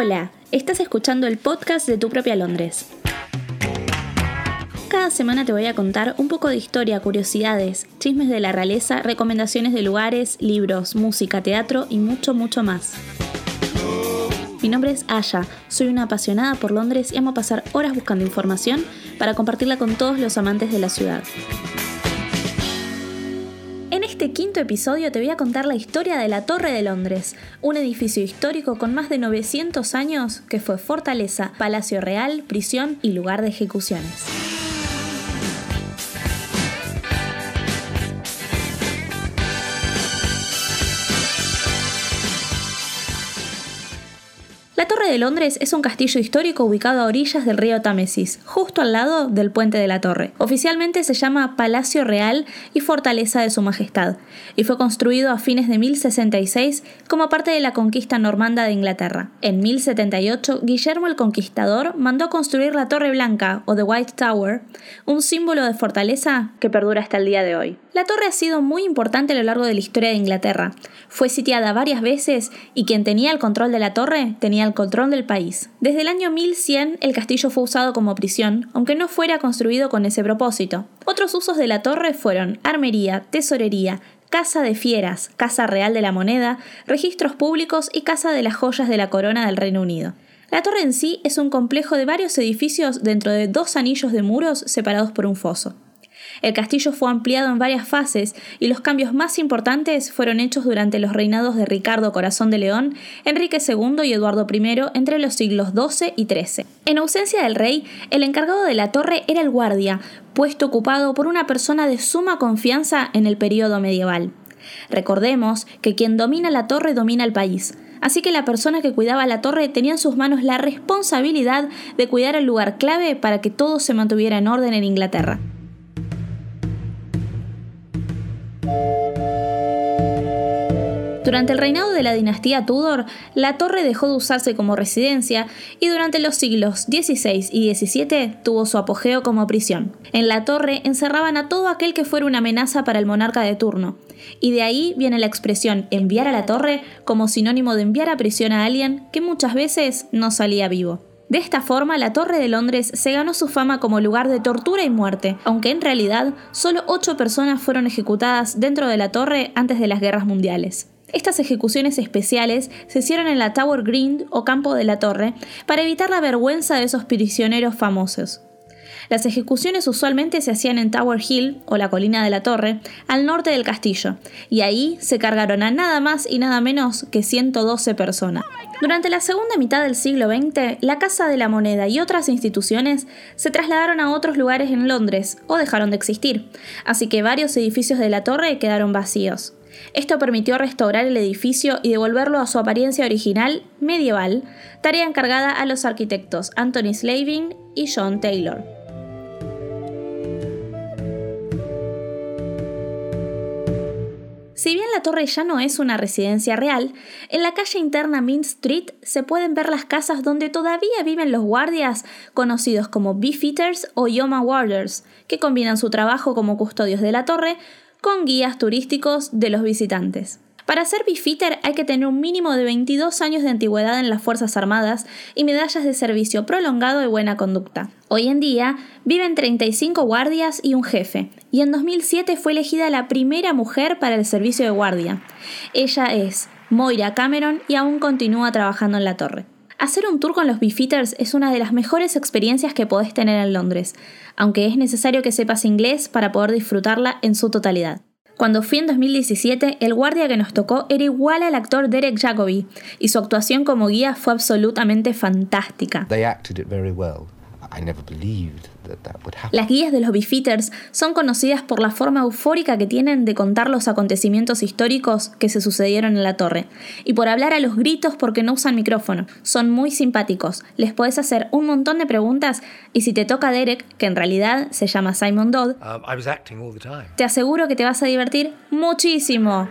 Hola, estás escuchando el podcast de Tu propia Londres. Cada semana te voy a contar un poco de historia, curiosidades, chismes de la realeza, recomendaciones de lugares, libros, música, teatro y mucho, mucho más. Mi nombre es Aya, soy una apasionada por Londres y amo pasar horas buscando información para compartirla con todos los amantes de la ciudad. Quinto episodio te voy a contar la historia de la Torre de Londres, un edificio histórico con más de 900 años que fue fortaleza, palacio real, prisión y lugar de ejecuciones. De Londres es un castillo histórico ubicado a orillas del río Támesis, justo al lado del puente de la Torre. Oficialmente se llama Palacio Real y Fortaleza de Su Majestad, y fue construido a fines de 1066 como parte de la conquista normanda de Inglaterra. En 1078, Guillermo el Conquistador mandó construir la Torre Blanca, o The White Tower, un símbolo de fortaleza que perdura hasta el día de hoy. La torre ha sido muy importante a lo largo de la historia de Inglaterra. Fue sitiada varias veces y quien tenía el control de la torre tenía el control del país. Desde el año 1100 el castillo fue usado como prisión, aunque no fuera construido con ese propósito. Otros usos de la torre fueron armería, tesorería, Casa de Fieras, Casa Real de la Moneda, registros públicos y Casa de las Joyas de la Corona del Reino Unido. La torre en sí es un complejo de varios edificios dentro de dos anillos de muros separados por un foso. El castillo fue ampliado en varias fases y los cambios más importantes fueron hechos durante los reinados de Ricardo Corazón de León, Enrique II y Eduardo I entre los siglos XII y XIII. En ausencia del rey, el encargado de la torre era el guardia, puesto ocupado por una persona de suma confianza en el periodo medieval. Recordemos que quien domina la torre domina el país, así que la persona que cuidaba la torre tenía en sus manos la responsabilidad de cuidar el lugar clave para que todo se mantuviera en orden en Inglaterra. Durante el reinado de la dinastía Tudor, la torre dejó de usarse como residencia y durante los siglos XVI y XVII tuvo su apogeo como prisión. En la torre encerraban a todo aquel que fuera una amenaza para el monarca de turno, y de ahí viene la expresión enviar a la torre como sinónimo de enviar a prisión a alguien que muchas veces no salía vivo. De esta forma, la Torre de Londres se ganó su fama como lugar de tortura y muerte, aunque en realidad solo ocho personas fueron ejecutadas dentro de la torre antes de las guerras mundiales. Estas ejecuciones especiales se hicieron en la Tower Green o campo de la torre para evitar la vergüenza de esos prisioneros famosos. Las ejecuciones usualmente se hacían en Tower Hill, o la colina de la torre, al norte del castillo, y ahí se cargaron a nada más y nada menos que 112 personas. Durante la segunda mitad del siglo XX, la Casa de la Moneda y otras instituciones se trasladaron a otros lugares en Londres o dejaron de existir, así que varios edificios de la torre quedaron vacíos. Esto permitió restaurar el edificio y devolverlo a su apariencia original medieval, tarea encargada a los arquitectos Anthony Slavin y John Taylor. Si bien la torre ya no es una residencia real, en la calle interna Mint Street se pueden ver las casas donde todavía viven los guardias conocidos como Beefeaters o Yoma Warders, que combinan su trabajo como custodios de la torre con guías turísticos de los visitantes. Para ser beefeater hay que tener un mínimo de 22 años de antigüedad en las Fuerzas Armadas y medallas de servicio prolongado y buena conducta. Hoy en día viven 35 guardias y un jefe, y en 2007 fue elegida la primera mujer para el servicio de guardia. Ella es Moira Cameron y aún continúa trabajando en la torre. Hacer un tour con los Beefeaters es una de las mejores experiencias que podés tener en Londres, aunque es necesario que sepas inglés para poder disfrutarla en su totalidad. Cuando fui en 2017, el guardia que nos tocó era igual al actor Derek Jacobi, y su actuación como guía fue absolutamente fantástica. Las guías de los Beefeaters son conocidas por la forma eufórica que tienen de contar los acontecimientos históricos que se sucedieron en la torre, y por hablar a los gritos porque no usan micrófono. Son muy simpáticos, les puedes hacer un montón de preguntas y si te toca Derek, que en realidad se llama Simon Dodd, um, te aseguro que te vas a divertir muchísimo.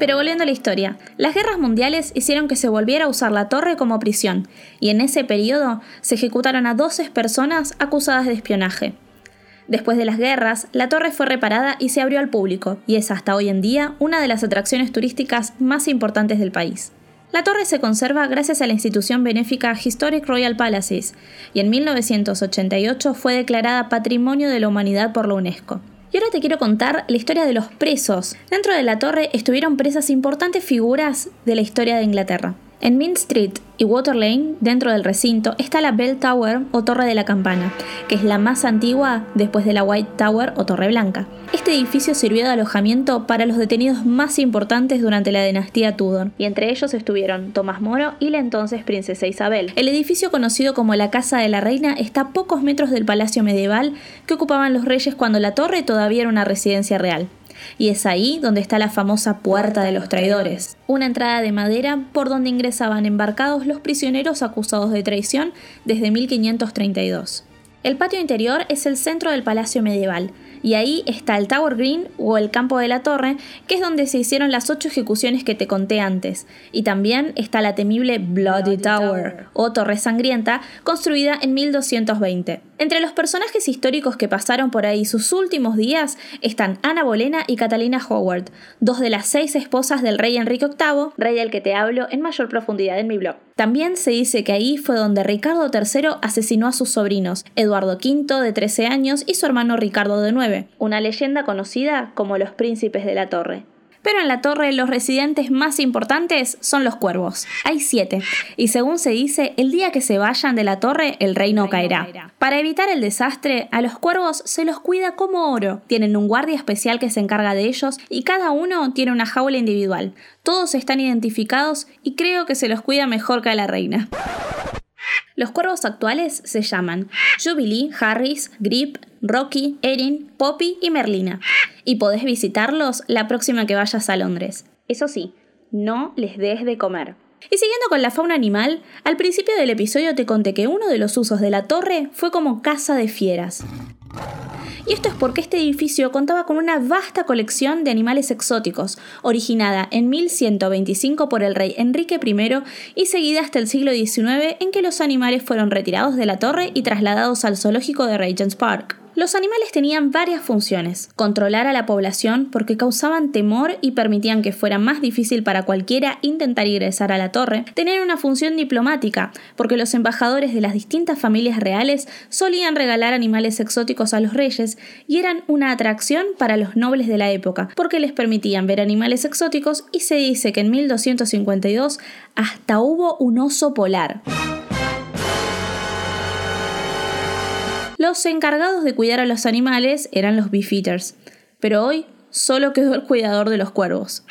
Pero volviendo a la historia, las guerras mundiales hicieron que se volviera a usar la torre como prisión, y en ese periodo se ejecutaron a 12 personas acusadas de espionaje. Después de las guerras, la torre fue reparada y se abrió al público, y es hasta hoy en día una de las atracciones turísticas más importantes del país. La torre se conserva gracias a la institución benéfica Historic Royal Palaces y en 1988 fue declarada Patrimonio de la Humanidad por la UNESCO. Y ahora te quiero contar la historia de los presos. Dentro de la torre estuvieron presas importantes figuras de la historia de Inglaterra. En Mint Street y Water Lane, dentro del recinto, está la Bell Tower o Torre de la Campana, que es la más antigua después de la White Tower o Torre Blanca. Este edificio sirvió de alojamiento para los detenidos más importantes durante la dinastía Tudor, y entre ellos estuvieron Tomás Moro y la entonces princesa Isabel. El edificio conocido como la Casa de la Reina está a pocos metros del palacio medieval que ocupaban los reyes cuando la torre todavía era una residencia real y es ahí donde está la famosa Puerta de los Traidores, una entrada de madera por donde ingresaban embarcados los prisioneros acusados de traición desde 1532. El patio interior es el centro del palacio medieval, y ahí está el Tower Green o el Campo de la Torre, que es donde se hicieron las ocho ejecuciones que te conté antes, y también está la temible Bloody Tower o Torre Sangrienta, construida en 1220. Entre los personajes históricos que pasaron por ahí sus últimos días están Ana Bolena y Catalina Howard, dos de las seis esposas del rey Enrique VIII, rey del que te hablo en mayor profundidad en mi blog. También se dice que ahí fue donde Ricardo III asesinó a sus sobrinos, Eduardo V de 13 años y su hermano Ricardo de 9, una leyenda conocida como los príncipes de la torre. Pero en la torre los residentes más importantes son los cuervos. Hay siete. Y según se dice, el día que se vayan de la torre, el reino, caerá. Para evitar el desastre, a los cuervos se los cuida como oro. Tienen un guardia especial que se encarga de ellos y cada uno tiene una jaula individual. Todos están identificados y creo que se los cuida mejor que a la reina. Los cuervos actuales se llaman Jubilee, Harris, Grip, Rocky, Erin, Poppy y Merlina. Y podés visitarlos la próxima que vayas a Londres. Eso sí, no les des de comer. Y siguiendo con la fauna animal, al principio del episodio te conté que uno de los usos de la torre fue como casa de fieras. Y esto es porque este edificio contaba con una vasta colección de animales exóticos, originada en 1125 por el rey Enrique I y seguida hasta el siglo XIX en que los animales fueron retirados de la torre y trasladados al zoológico de Regent's Park. Los animales tenían varias funciones. Controlar a la población porque causaban temor y permitían que fuera más difícil para cualquiera intentar ingresar a la torre. Tener una función diplomática porque los embajadores de las distintas familias reales solían regalar animales exóticos a los reyes y eran una atracción para los nobles de la época porque les permitían ver animales exóticos y se dice que en 1252 hasta hubo un oso polar. Los encargados de cuidar a los animales eran los beefeaters, pero hoy solo quedó el cuidador de los cuervos.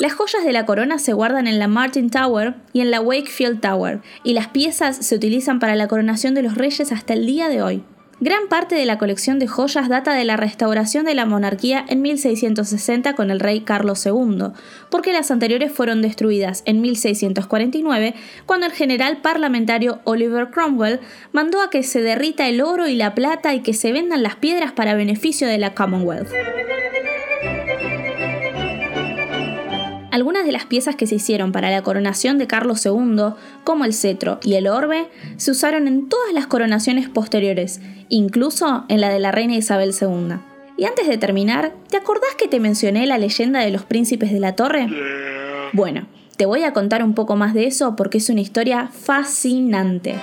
Las joyas de la corona se guardan en la Martin Tower y en la Wakefield Tower, y las piezas se utilizan para la coronación de los reyes hasta el día de hoy. Gran parte de la colección de joyas data de la restauración de la monarquía en 1660 con el rey Carlos II, porque las anteriores fueron destruidas en 1649 cuando el general parlamentario Oliver Cromwell mandó a que se derrita el oro y la plata y que se vendan las piedras para beneficio de la Commonwealth. Algunas de las piezas que se hicieron para la coronación de Carlos II, como el cetro y el orbe, se usaron en todas las coronaciones posteriores, incluso en la de la reina Isabel II. Y antes de terminar, ¿te acordás que te mencioné la leyenda de los príncipes de la torre? Bueno, te voy a contar un poco más de eso porque es una historia fascinante.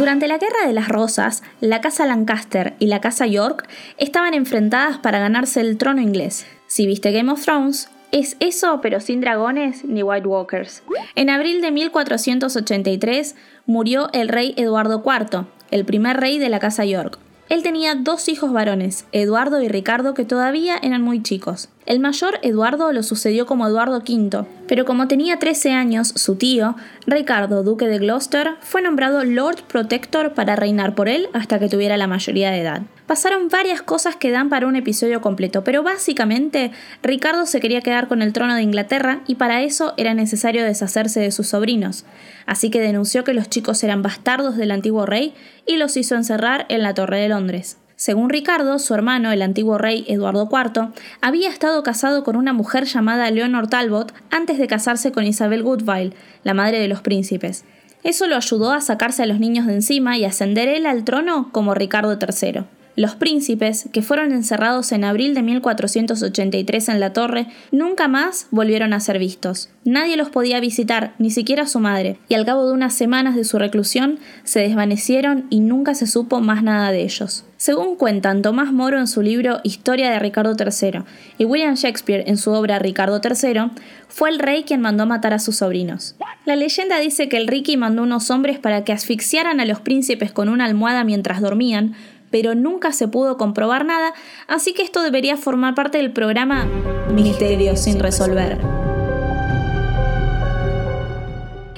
Durante la Guerra de las Rosas, la Casa Lancaster y la Casa York estaban enfrentadas para ganarse el trono inglés. Si viste Game of Thrones, es eso pero sin dragones ni White Walkers. En abril de 1483 murió el rey Eduardo IV, el primer rey de la Casa York. Él tenía dos hijos varones, Eduardo y Ricardo, que todavía eran muy chicos. El mayor Eduardo lo sucedió como Eduardo V, pero como tenía 13 años, su tío, Ricardo, duque de Gloucester, fue nombrado Lord Protector para reinar por él hasta que tuviera la mayoría de edad. Pasaron varias cosas que dan para un episodio completo, pero básicamente Ricardo se quería quedar con el trono de Inglaterra y para eso era necesario deshacerse de sus sobrinos, así que denunció que los chicos eran bastardos del antiguo rey y los hizo encerrar en la Torre de Londres. Según Ricardo, su hermano, el antiguo rey Eduardo IV, había estado casado con una mujer llamada Leonor Talbot antes de casarse con Isabel Woodville, la madre de los príncipes. Eso lo ayudó a sacarse a los niños de encima y ascender él al trono como Ricardo III. Los príncipes, que fueron encerrados en abril de 1483 en la torre, nunca más volvieron a ser vistos. Nadie los podía visitar, ni siquiera su madre, y al cabo de unas semanas de su reclusión se desvanecieron y nunca se supo más nada de ellos. Según cuentan Tomás Moro en su libro Historia de Ricardo III y William Shakespeare en su obra Ricardo III, fue el rey quien mandó matar a sus sobrinos. La leyenda dice que el Ricky mandó unos hombres para que asfixiaran a los príncipes con una almohada mientras dormían, pero nunca se pudo comprobar nada, así que esto debería formar parte del programa Misterios sin resolver.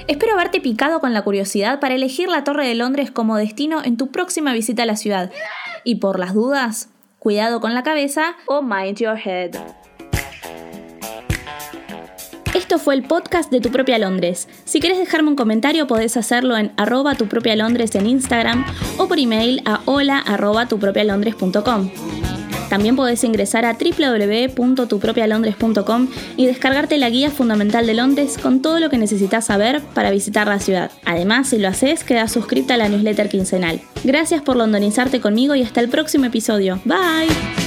Espero haberte picado con la curiosidad para elegir la Torre de Londres como destino en tu próxima visita a la ciudad. Y por las dudas, cuidado con la cabeza o mind your head. Fue el podcast de Tu Propia Londres. Si quieres dejarme un comentario podés hacerlo en arroba tu propia Londres en Instagram o por email a hola. También podés ingresar a www.tupropialondres.com y descargarte la guía fundamental de Londres con todo lo que necesitas saber para visitar la ciudad. Además, si lo haces, queda suscrita a la newsletter quincenal. Gracias por londonizarte conmigo y hasta el próximo episodio. Bye.